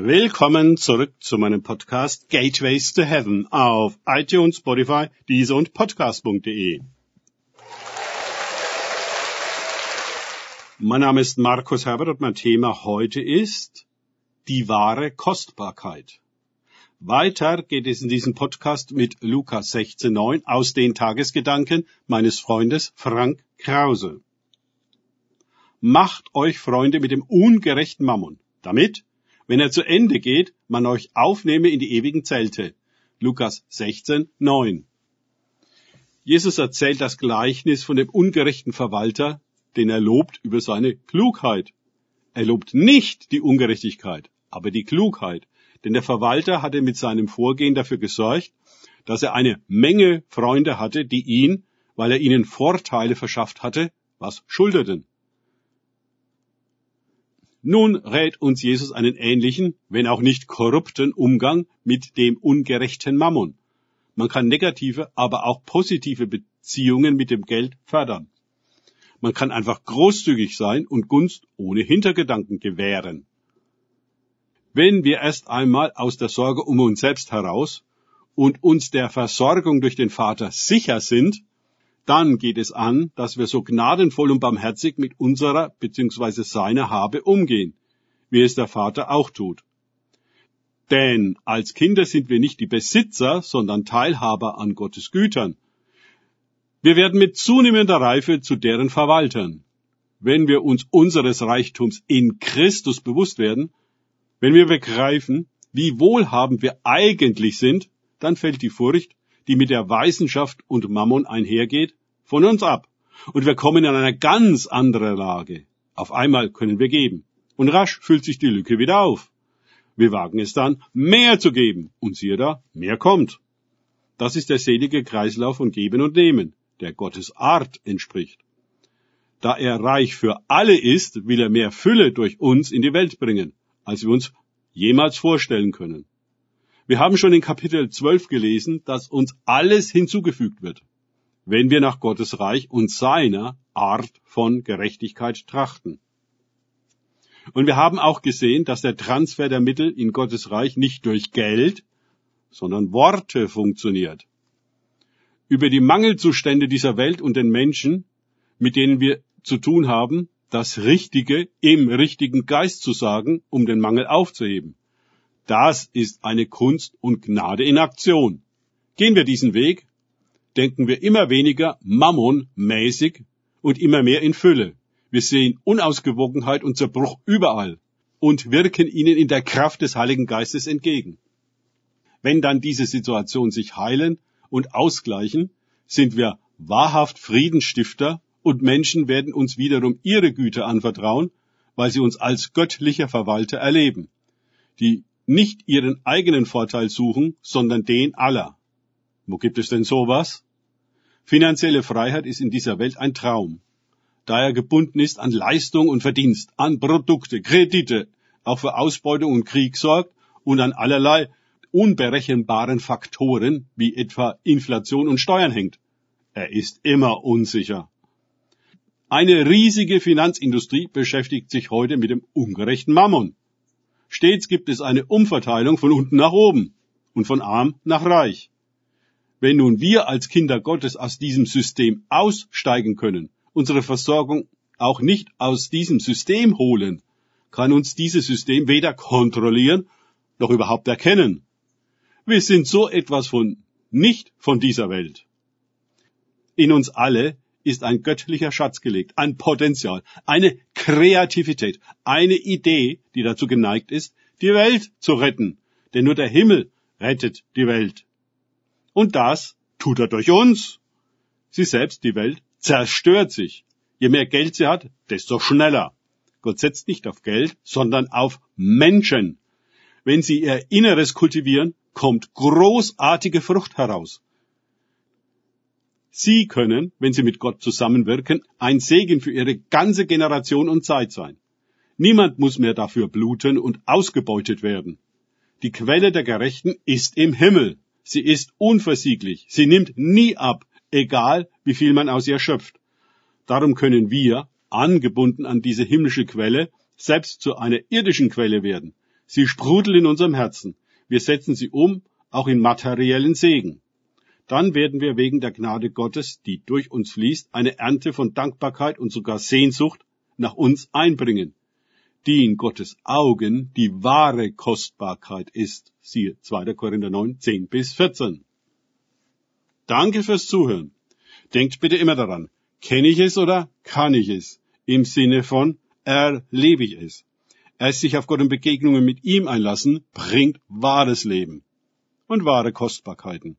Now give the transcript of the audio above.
Willkommen zurück zu meinem Podcast Gateways to Heaven auf iTunes, Spotify, Deezer und Podcast.de. Mein Name ist Markus Herbert und mein Thema heute ist die wahre Kostbarkeit. Weiter geht es in diesem Podcast mit Lukas 16.9 aus den Tagesgedanken meines Freundes Frank Krause. Macht euch Freunde mit dem ungerechten Mammon, damit wenn er zu Ende geht, man euch aufnehme in die ewigen Zelte. Lukas 16, 9. Jesus erzählt das Gleichnis von dem ungerechten Verwalter, den er lobt über seine Klugheit. Er lobt nicht die Ungerechtigkeit, aber die Klugheit, denn der Verwalter hatte mit seinem Vorgehen dafür gesorgt, dass er eine Menge Freunde hatte, die ihn, weil er ihnen Vorteile verschafft hatte, was schuldeten. Nun rät uns Jesus einen ähnlichen, wenn auch nicht korrupten Umgang mit dem ungerechten Mammon. Man kann negative, aber auch positive Beziehungen mit dem Geld fördern. Man kann einfach großzügig sein und Gunst ohne Hintergedanken gewähren. Wenn wir erst einmal aus der Sorge um uns selbst heraus und uns der Versorgung durch den Vater sicher sind, dann geht es an, dass wir so gnadenvoll und barmherzig mit unserer bzw. seiner Habe umgehen, wie es der Vater auch tut. Denn als Kinder sind wir nicht die Besitzer, sondern Teilhaber an Gottes Gütern. Wir werden mit zunehmender Reife zu deren Verwaltern. Wenn wir uns unseres Reichtums in Christus bewusst werden, wenn wir begreifen, wie wohlhabend wir eigentlich sind, dann fällt die Furcht, die mit der Weisenschaft und Mammon einhergeht, von uns ab. Und wir kommen in eine ganz andere Lage. Auf einmal können wir geben. Und rasch füllt sich die Lücke wieder auf. Wir wagen es dann, mehr zu geben. Und siehe da, mehr kommt. Das ist der selige Kreislauf von Geben und Nehmen, der Gottes Art entspricht. Da er reich für alle ist, will er mehr Fülle durch uns in die Welt bringen, als wir uns jemals vorstellen können. Wir haben schon in Kapitel 12 gelesen, dass uns alles hinzugefügt wird wenn wir nach Gottes Reich und seiner Art von Gerechtigkeit trachten. Und wir haben auch gesehen, dass der Transfer der Mittel in Gottes Reich nicht durch Geld, sondern Worte funktioniert. Über die Mangelzustände dieser Welt und den Menschen, mit denen wir zu tun haben, das Richtige im richtigen Geist zu sagen, um den Mangel aufzuheben. Das ist eine Kunst und Gnade in Aktion. Gehen wir diesen Weg, denken wir immer weniger Mammon-mäßig und immer mehr in Fülle. Wir sehen Unausgewogenheit und Zerbruch überall und wirken ihnen in der Kraft des Heiligen Geistes entgegen. Wenn dann diese Situationen sich heilen und ausgleichen, sind wir wahrhaft Friedensstifter und Menschen werden uns wiederum ihre Güter anvertrauen, weil sie uns als göttlicher Verwalter erleben, die nicht ihren eigenen Vorteil suchen, sondern den aller. Wo gibt es denn sowas? Finanzielle Freiheit ist in dieser Welt ein Traum, da er gebunden ist an Leistung und Verdienst, an Produkte, Kredite, auch für Ausbeutung und Krieg sorgt und an allerlei unberechenbaren Faktoren wie etwa Inflation und Steuern hängt. Er ist immer unsicher. Eine riesige Finanzindustrie beschäftigt sich heute mit dem ungerechten Mammon. Stets gibt es eine Umverteilung von unten nach oben und von arm nach reich. Wenn nun wir als Kinder Gottes aus diesem System aussteigen können, unsere Versorgung auch nicht aus diesem System holen, kann uns dieses System weder kontrollieren noch überhaupt erkennen. Wir sind so etwas von nicht von dieser Welt. In uns alle ist ein göttlicher Schatz gelegt, ein Potenzial, eine Kreativität, eine Idee, die dazu geneigt ist, die Welt zu retten. Denn nur der Himmel rettet die Welt. Und das tut er durch uns. Sie selbst, die Welt, zerstört sich. Je mehr Geld sie hat, desto schneller. Gott setzt nicht auf Geld, sondern auf Menschen. Wenn sie ihr Inneres kultivieren, kommt großartige Frucht heraus. Sie können, wenn sie mit Gott zusammenwirken, ein Segen für ihre ganze Generation und Zeit sein. Niemand muss mehr dafür bluten und ausgebeutet werden. Die Quelle der Gerechten ist im Himmel. Sie ist unversieglich. Sie nimmt nie ab, egal wie viel man aus ihr schöpft. Darum können wir, angebunden an diese himmlische Quelle, selbst zu einer irdischen Quelle werden. Sie sprudeln in unserem Herzen. Wir setzen sie um, auch in materiellen Segen. Dann werden wir wegen der Gnade Gottes, die durch uns fließt, eine Ernte von Dankbarkeit und sogar Sehnsucht nach uns einbringen, die in Gottes Augen die wahre Kostbarkeit ist. Siehe 2. Korinther 9, 10 bis 14. Danke fürs Zuhören. Denkt bitte immer daran, kenne ich es oder kann ich es? Im Sinne von erlebe ich es. Erst sich auf Gott und Begegnungen mit ihm einlassen, bringt wahres Leben und wahre Kostbarkeiten.